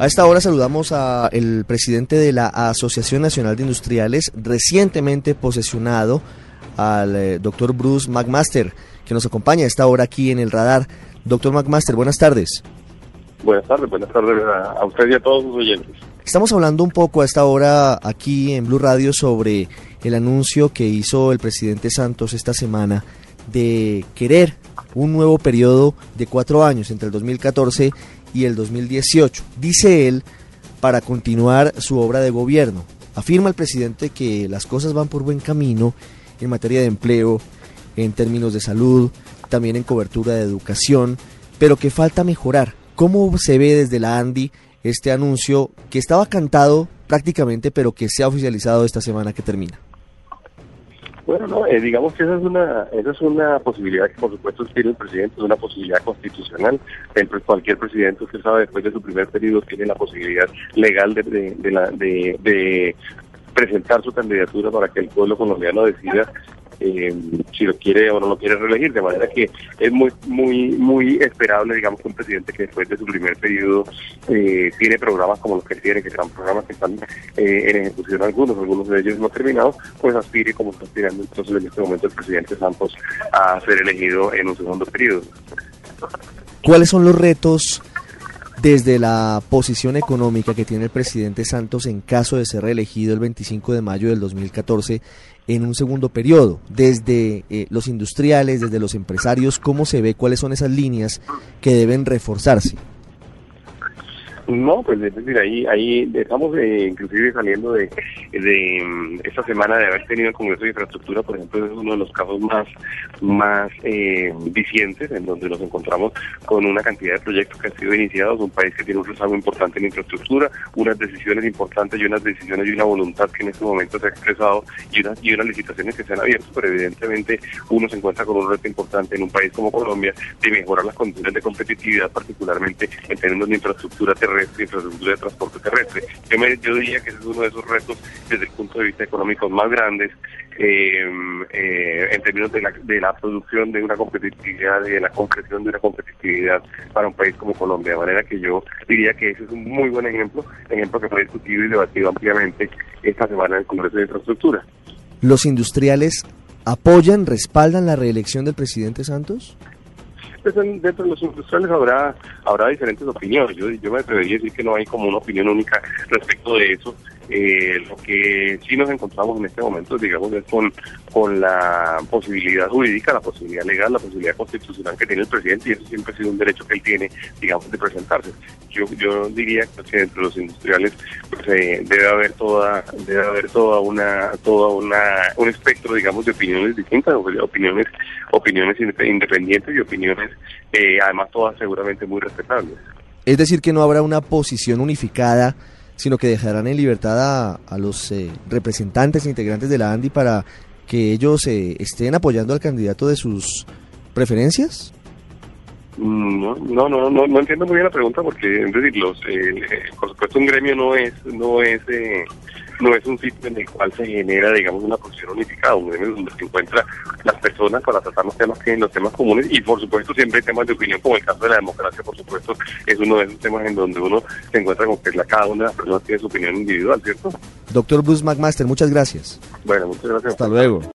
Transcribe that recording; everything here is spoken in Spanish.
A esta hora saludamos al presidente de la Asociación Nacional de Industriales, recientemente posesionado, al eh, doctor Bruce McMaster, que nos acompaña a esta hora aquí en el radar. Doctor McMaster, buenas tardes. Buenas tardes, buenas tardes a, usted y a todos los oyentes. Estamos hablando un poco a esta hora aquí en Blue Radio sobre el anuncio que hizo el presidente Santos esta semana de querer un nuevo periodo de cuatro años entre el 2014 y el 2018. Dice él, para continuar su obra de gobierno. Afirma el presidente que las cosas van por buen camino en materia de empleo, en términos de salud, también en cobertura de educación, pero que falta mejorar. ¿Cómo se ve desde la ANDI este anuncio que estaba cantado prácticamente, pero que se ha oficializado esta semana que termina? Bueno, no, eh, digamos que esa es una esa es una posibilidad que por supuesto tiene el presidente, es una posibilidad constitucional. cualquier presidente, usted sabe, después de su primer periodo tiene la posibilidad legal de, la, de, de presentar su candidatura para que el pueblo colombiano decida eh, si lo quiere o no lo quiere reelegir, de manera que es muy muy muy esperable, digamos, que un presidente que después de su primer periodo eh, tiene programas como los que tiene, que son programas que están eh, en ejecución algunos, algunos de ellos no terminados, pues aspire como está aspirando entonces en este momento el presidente Santos a ser elegido en un segundo periodo. ¿Cuáles son los retos desde la posición económica que tiene el presidente Santos en caso de ser reelegido el 25 de mayo del 2014 en un segundo periodo, desde eh, los industriales, desde los empresarios, cómo se ve, cuáles son esas líneas que deben reforzarse. No, pues es decir, ahí, ahí estamos eh, inclusive saliendo de, de mm, esta semana de haber tenido el Congreso de Infraestructura, por ejemplo, es uno de los casos más, más eh, en donde nos encontramos con una cantidad de proyectos que han sido iniciados, un país que tiene un rezago importante en infraestructura, unas decisiones importantes y unas decisiones y una voluntad que en este momento se ha expresado y unas, y unas licitaciones que se han abierto, pero evidentemente uno se encuentra con un reto importante en un país como Colombia de mejorar las condiciones de competitividad, particularmente en términos de infraestructura terrestre infraestructura de transporte terrestre. Yo, diría que ese es uno de esos retos desde el punto de vista económico más grandes eh, eh, en términos de la, de la producción de una competitividad, de la concreción de una competitividad para un país como Colombia. De manera que yo diría que ese es un muy buen ejemplo, ejemplo que fue discutido y debatido ampliamente esta semana en el Congreso de Infraestructura. ¿Los industriales apoyan, respaldan la reelección del presidente Santos? Pues dentro de los industriales habrá habrá diferentes opiniones. Yo, yo me atrevería a decir que no hay como una opinión única respecto de eso. Eh, lo que sí nos encontramos en este momento, digamos, es con, con la posibilidad jurídica, la posibilidad legal, la posibilidad constitucional que tiene el presidente y eso siempre ha sido un derecho que él tiene, digamos, de presentarse. Yo, yo diría que entre los industriales pues, eh, debe haber toda debe haber toda una toda una un espectro, digamos, de opiniones distintas, opiniones opiniones independientes y opiniones, eh, además, todas seguramente muy respetables. Es decir, que no habrá una posición unificada sino que dejarán en libertad a, los eh, representantes e integrantes de la ANDI para que ellos eh, estén apoyando al candidato de sus preferencias? Mm, no, no, no, no, no entiendo muy bien la pregunta porque, es decir, los, eh, por supuesto, un gremio no es, no es no es un sitio en el cual se genera, digamos, una posición unificada, un gremio donde se encuentran las personas para tratar los temas que los temas comunes y, por supuesto, siempre hay temas de opinión, como el caso de la democracia, por supuesto, es uno de esos temas en donde uno se encuentra con que cada una de las personas tiene su opinión individual, ¿cierto? Doctor Bruce McMaster, muchas gracias. Bueno, muchas gracias. Hasta luego.